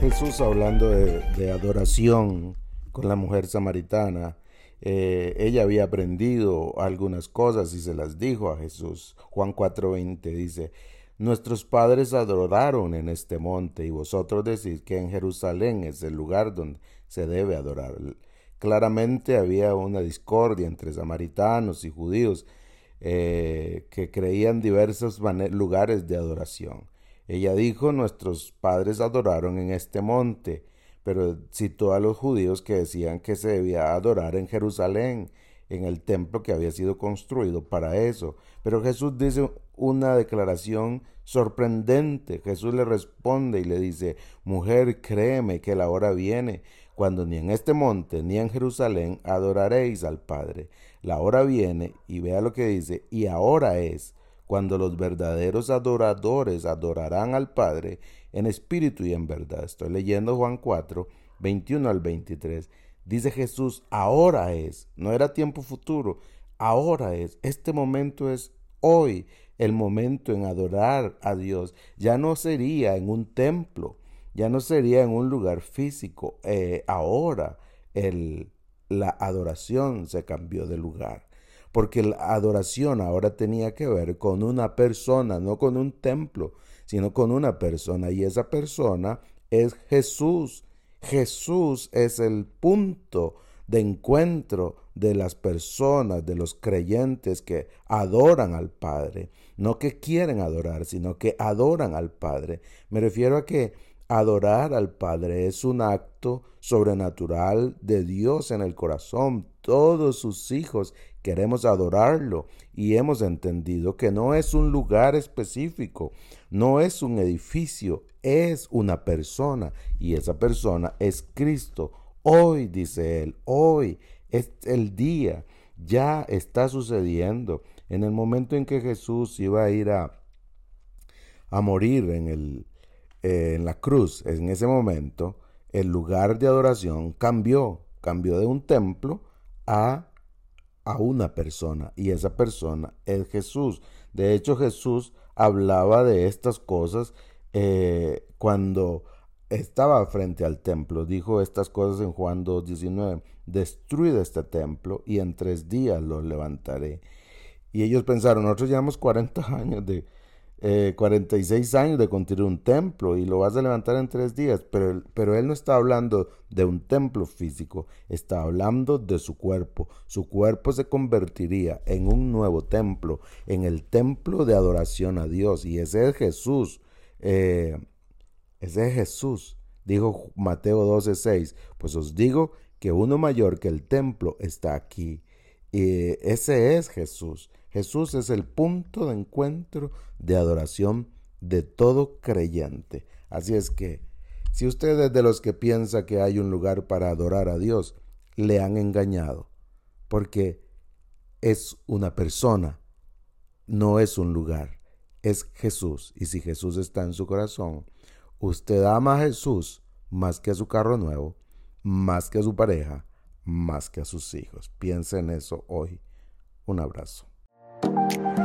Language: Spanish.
Jesús hablando de, adoración con la mujer samaritana, eh, ella había aprendido algunas cosas y se las dijo a Jesús. Juan 4:20 dice, Nuestros padres adoraron en este monte y vosotros decís que en Jerusalén es el lugar donde se debe adorar. Claramente había una discordia entre samaritanos y judíos eh, que creían diversos lugares de adoración. Ella dijo, nuestros padres adoraron en este monte, pero citó a los judíos que decían que se debía adorar en Jerusalén, en el templo que había sido construido para eso. Pero Jesús dice una declaración sorprendente. Jesús le responde y le dice, mujer, créeme que la hora viene cuando ni en este monte ni en Jerusalén adoraréis al Padre. La hora viene y vea lo que dice, y ahora es cuando los verdaderos adoradores adorarán al Padre en espíritu y en verdad. Estoy leyendo Juan 4, 21 al 23. Dice Jesús, ahora es, no era tiempo futuro, ahora es, este momento es hoy, el momento en adorar a Dios. Ya no sería en un templo, ya no sería en un lugar físico, eh, ahora el, la adoración se cambió de lugar porque la adoración ahora tenía que ver con una persona, no con un templo, sino con una persona, y esa persona es Jesús. Jesús es el punto de encuentro de las personas, de los creyentes que adoran al Padre, no que quieren adorar, sino que adoran al Padre. Me refiero a que adorar al Padre es un acto sobrenatural de Dios en el corazón. Todos sus hijos queremos adorarlo y hemos entendido que no es un lugar específico, no es un edificio, es una persona y esa persona es Cristo. Hoy, dice él, hoy es el día, ya está sucediendo. En el momento en que Jesús iba a ir a, a morir en, el, eh, en la cruz, en ese momento, el lugar de adoración cambió, cambió de un templo a a una persona y esa persona es Jesús. De hecho Jesús hablaba de estas cosas eh, cuando estaba frente al templo. Dijo estas cosas en Juan 2.19. Destruid este templo y en tres días lo levantaré. Y ellos pensaron, nosotros llevamos 40 años de, 46 eh, años de construir un templo y lo vas a levantar en tres días, pero, pero él no está hablando de un templo físico, está hablando de su cuerpo. Su cuerpo se convertiría en un nuevo templo, en el templo de adoración a Dios, y ese es Jesús. Eh, ese es Jesús. Dijo Mateo 12:6, pues os digo que uno mayor que el templo está aquí. Y ese es Jesús. Jesús es el punto de encuentro de adoración de todo creyente. Así es que, si usted es de los que piensa que hay un lugar para adorar a Dios, le han engañado, porque es una persona, no es un lugar, es Jesús. Y si Jesús está en su corazón, usted ama a Jesús más que a su carro nuevo, más que a su pareja, más que a sus hijos. Piensa en eso hoy. Un abrazo. Thank you.